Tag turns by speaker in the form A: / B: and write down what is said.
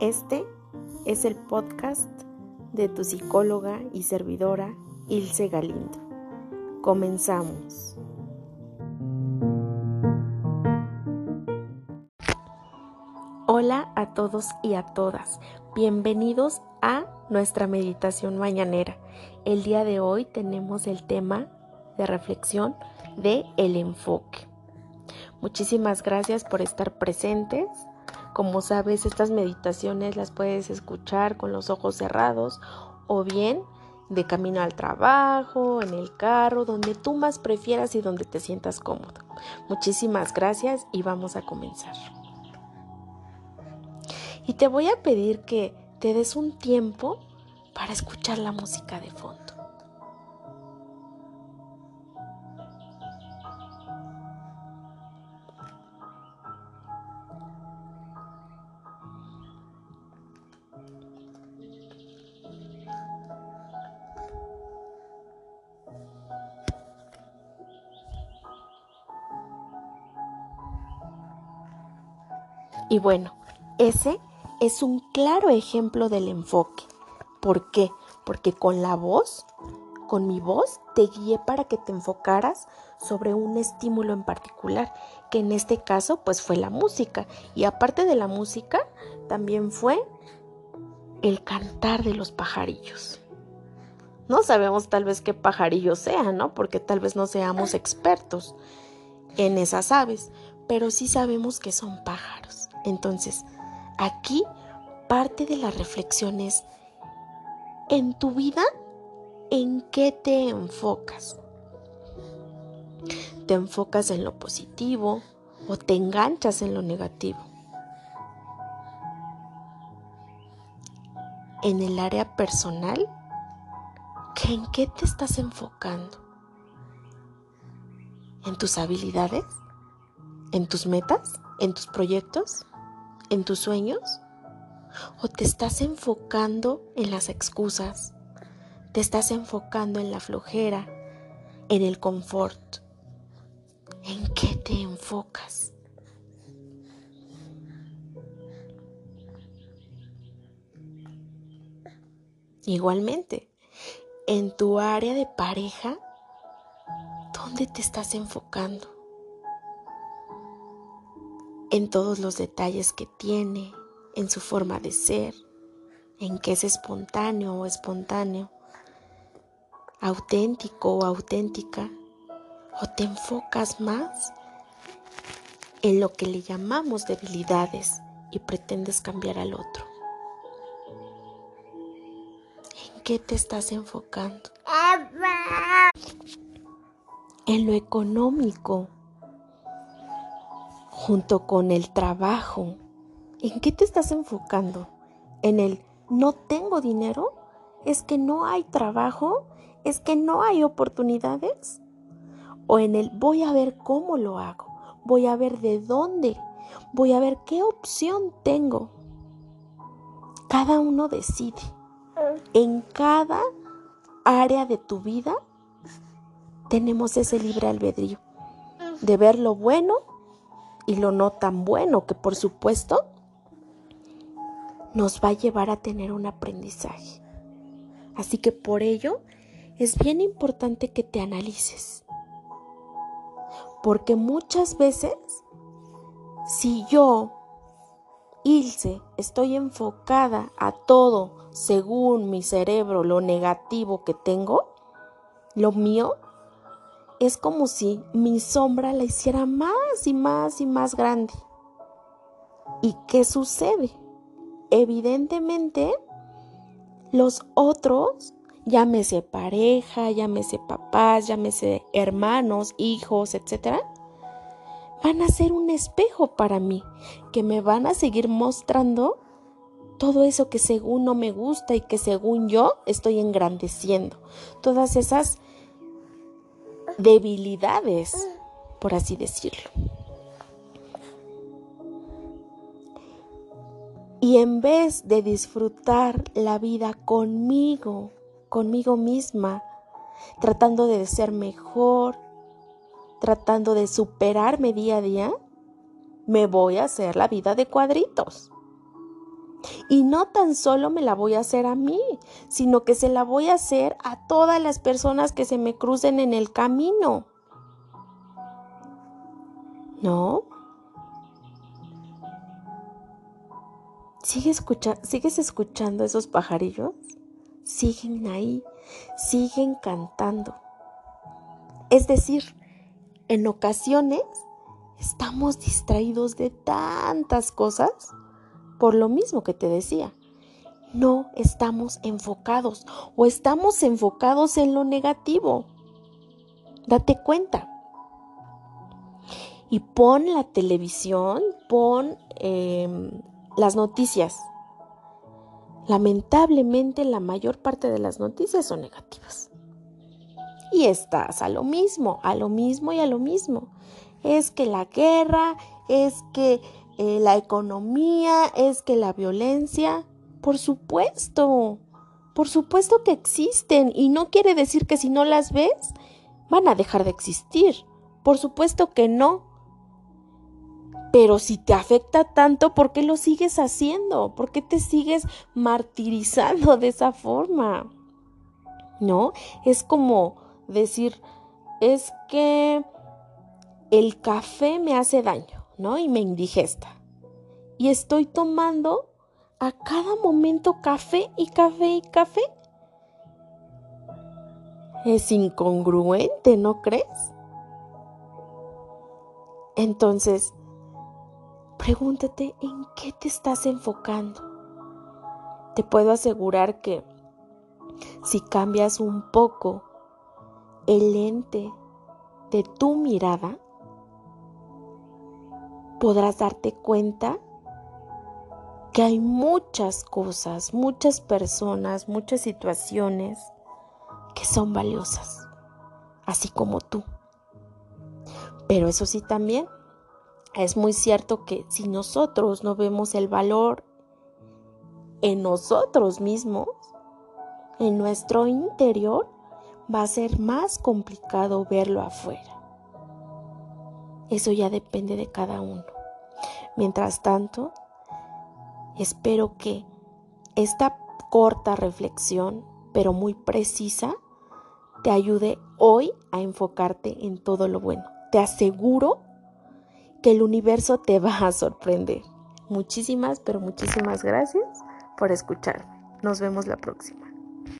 A: Este es el podcast de tu psicóloga y servidora Ilse Galindo. Comenzamos. Hola a todos y a todas. Bienvenidos a nuestra meditación mañanera. El día de hoy tenemos el tema de reflexión de el enfoque. Muchísimas gracias por estar presentes. Como sabes, estas meditaciones las puedes escuchar con los ojos cerrados o bien de camino al trabajo, en el carro, donde tú más prefieras y donde te sientas cómodo. Muchísimas gracias y vamos a comenzar. Y te voy a pedir que te des un tiempo para escuchar la música de fondo. Y bueno, ese es un claro ejemplo del enfoque. ¿Por qué? Porque con la voz, con mi voz, te guié para que te enfocaras sobre un estímulo en particular, que en este caso pues fue la música. Y aparte de la música, también fue el cantar de los pajarillos. No sabemos tal vez qué pajarillos sean, ¿no? Porque tal vez no seamos expertos en esas aves, pero sí sabemos que son pájaros. Entonces, aquí parte de la reflexión es, en tu vida, ¿en qué te enfocas? ¿Te enfocas en lo positivo o te enganchas en lo negativo? En el área personal, ¿en qué te estás enfocando? ¿En tus habilidades? ¿En tus metas? ¿En tus proyectos? ¿En tus sueños? ¿O te estás enfocando en las excusas? ¿Te estás enfocando en la flojera? ¿En el confort? ¿En qué te enfocas? Igualmente, en tu área de pareja, ¿dónde te estás enfocando? En todos los detalles que tiene, en su forma de ser, en que es espontáneo o espontáneo, auténtico o auténtica, o te enfocas más en lo que le llamamos debilidades y pretendes cambiar al otro. ¿En qué te estás enfocando? En lo económico junto con el trabajo. ¿En qué te estás enfocando? ¿En el no tengo dinero? ¿Es que no hay trabajo? ¿Es que no hay oportunidades? ¿O en el voy a ver cómo lo hago? Voy a ver de dónde? Voy a ver qué opción tengo. Cada uno decide. En cada área de tu vida tenemos ese libre albedrío de ver lo bueno y lo no tan bueno que por supuesto nos va a llevar a tener un aprendizaje. Así que por ello es bien importante que te analices. Porque muchas veces, si yo, Ilse, estoy enfocada a todo según mi cerebro, lo negativo que tengo, lo mío es como si mi sombra la hiciera más y más y más grande. ¿Y qué sucede? Evidentemente, los otros, llámese pareja, llámese papás, llámese hermanos, hijos, etc., van a ser un espejo para mí, que me van a seguir mostrando todo eso que según no me gusta y que según yo estoy engrandeciendo. Todas esas debilidades, por así decirlo. Y en vez de disfrutar la vida conmigo, conmigo misma, tratando de ser mejor, tratando de superarme día a día, me voy a hacer la vida de cuadritos. Y no tan solo me la voy a hacer a mí, sino que se la voy a hacer a todas las personas que se me crucen en el camino. ¿No? ¿Sigues, ¿Sigues escuchando esos pajarillos? Siguen ahí, siguen cantando. Es decir, en ocasiones estamos distraídos de tantas cosas por lo mismo que te decía. No estamos enfocados o estamos enfocados en lo negativo. Date cuenta. Y pon la televisión, pon em, las noticias. Lamentablemente la mayor parte de las noticias son negativas. Y estás a lo mismo, a lo mismo y a lo mismo. Es que la guerra, es que eh, la economía, es que la violencia. Por supuesto, por supuesto que existen y no quiere decir que si no las ves, van a dejar de existir. Por supuesto que no. Pero si te afecta tanto, ¿por qué lo sigues haciendo? ¿Por qué te sigues martirizando de esa forma? ¿No? Es como decir, es que el café me hace daño, ¿no? Y me indigesta. Y estoy tomando a cada momento café y café y café. Es incongruente, ¿no crees? Entonces, pregúntate en qué te estás enfocando. Te puedo asegurar que si cambias un poco el lente de tu mirada, podrás darte cuenta que hay muchas cosas, muchas personas, muchas situaciones que son valiosas, así como tú. Pero eso sí también, es muy cierto que si nosotros no vemos el valor en nosotros mismos, en nuestro interior, va a ser más complicado verlo afuera. Eso ya depende de cada uno. Mientras tanto, espero que esta corta reflexión, pero muy precisa, te ayude hoy a enfocarte en todo lo bueno. Te aseguro que el universo te va a sorprender. Muchísimas, pero muchísimas gracias por escucharme. Nos vemos la próxima.